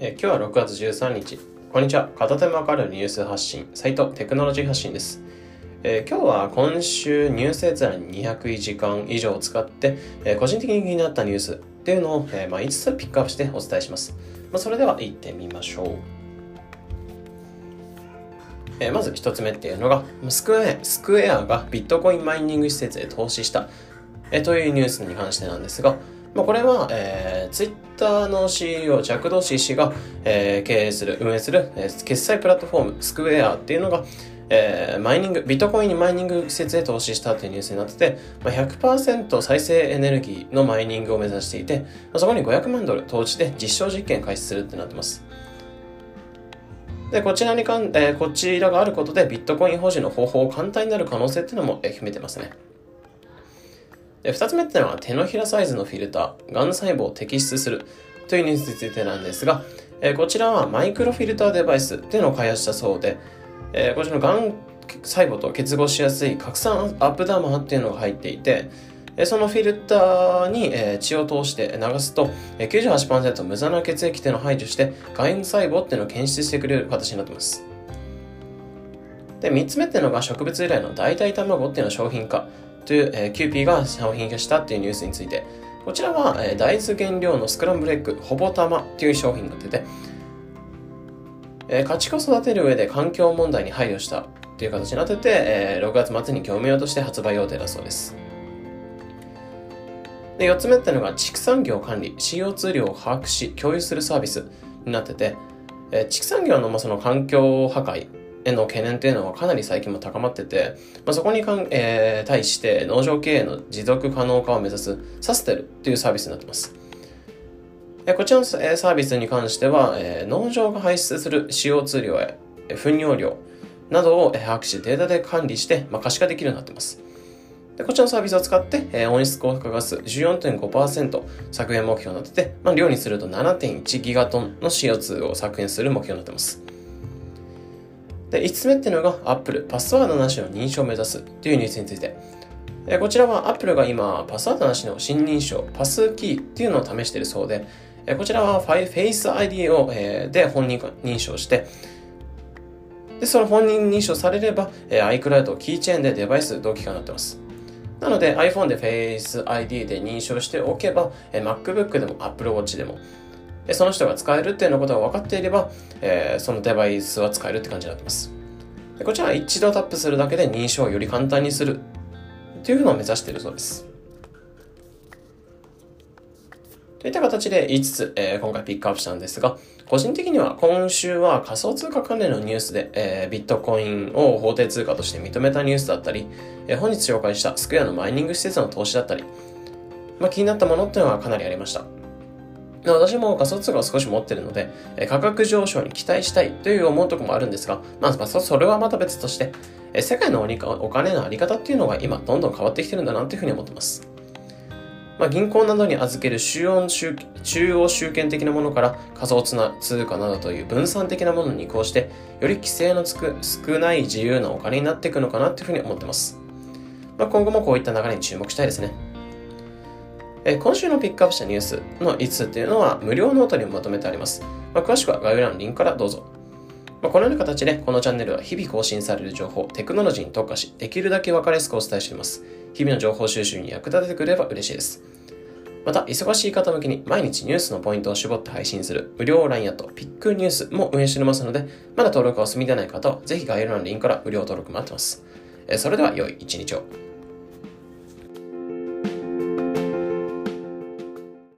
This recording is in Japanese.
えー、今日は6月13日。こんにちは。片手間かるニュース発信、サイトテクノロジー発信です。えー、今日は今週ニュース閲覧200時間以上使って、えー、個人的に気になったニュースっていうのを、えまあ、5つピックアップしてお伝えします。まあ、それでは行ってみましょう。えまず1つ目っていうのが、スクエアスクエアがビットコインマイニング施設へ投資した、えというニュースに関してなんですが、まあ、これは、えー、ツイッターの CEO、ジャクドシー氏が、えー、経営する、運営する、えー、決済プラットフォーム、スクエアっていうのが、えー、マイニング、ビットコインにマイニング施設へ投資したというニュースになってて、まあ、100%再生エネルギーのマイニングを目指していて、まあ、そこに500万ドル投じて実証実験開始するってなってます。で、こちらにかん、えー、こちらがあることでビットコイン保持の方法を簡単になる可能性っていうのも、えー、秘めてますね。で、二つ目ってのは手のひらサイズのフィルター、がん細胞を摘出するというニュースについてなんですが、えー、こちらはマイクロフィルターデバイスっていうのを開発したそうで、えー、こちらのがん細胞と結合しやすい拡散アップダーマーっていうのが入っていて、そのフィルターに血を通して流すと98%無駄な血液っていうのを排除してがん細胞っていうのを検出してくれる形になってます。で、3つ目っていうのが植物由来の代替卵っていうのを商品化。という、えー、キューピーが商品化したっていうニュースについて、こちらは、えー、大豆原料のスクランブルエッグ、ほぼ玉っていう商品が出て、えー、家畜を育てる上で環境問題に配慮したっていう形になってて、えー、6月末に業務用として発売予定だそうです。で、4つ目っていうのが畜産業管理、CO2 量を把握し共有するサービスになってて、えー、畜産業のまあその環境破壊への懸念っていうのはかなり最近も高まってて、まあ、そこにかん、えー、対して農場経営の持続可能化を目指すサステルっていうサービスになってます。こちらのサービスに関しては、えー、農場が排出する CO2 量や糞尿量などを把握しデータで管理して、まあ、可視化できるようになってます。でこちらのサービスを使って、えー、温室効果ガス14.5%削減目標になってて、まあ、量にすると7.1ギガトンの CO2 を削減する目標になってます。で、5つ目っていうのが Apple、パスワードなしの認証を目指すというニュースについて。えこちらは Apple が今、パスワードなしの新認証、パスキーっていうのを試しているそうで、えこちらは Face ID を、えで本人認証して、で、その本人認証されれば、え iCloud、キーチェーンでデバイス同期化になってます。なので iPhone で Face ID で認証しておけば、え MacBook でも Apple Watch でも、でその人が使えるっていうのことが分かっていれば、えー、そのデバイスは使えるって感じになってます。でこちらは一度タップするだけで認証をより簡単にするというのを目指しているそうです。といった形で5つ、えー、今回ピックアップしたんですが、個人的には今週は仮想通貨関連のニュースで、えー、ビットコインを法定通貨として認めたニュースだったり、えー、本日紹介したスクエアのマイニング施設の投資だったり、まあ、気になったものっていうのはかなりありました。私も仮想通貨を少し持ってるので、価格上昇に期待したいという思うところもあるんですが、まず、それはまた別として、世界のお金のあり方っていうのが今どんどん変わってきてるんだなというふうに思ってます。まあ、銀行などに預ける中央集中央集権的なものから仮想通貨などという分散的なものに移行して、より規制のつく少ない自由なお金になっていくのかなというふうに思ってます。まあ、今後もこういった流れに注目したいですね。え今週のピックアップしたニュースの5つっていうのは無料ノートにまとめてあります。まあ、詳しくは概要欄のリンクからどうぞ。まあ、このような形でこのチャンネルは日々更新される情報、テクノロジーに特化し、できるだけ分かりやすくお伝えしています。日々の情報収集に役立ててくれれば嬉しいです。また、忙しい方向けに毎日ニュースのポイントを絞って配信する無料 LINE アットピックニュースも運営しておりますので、まだ登録がお済みでない方は、ぜひ概要欄のリンクから無料登録待ってます。それでは良い一日を。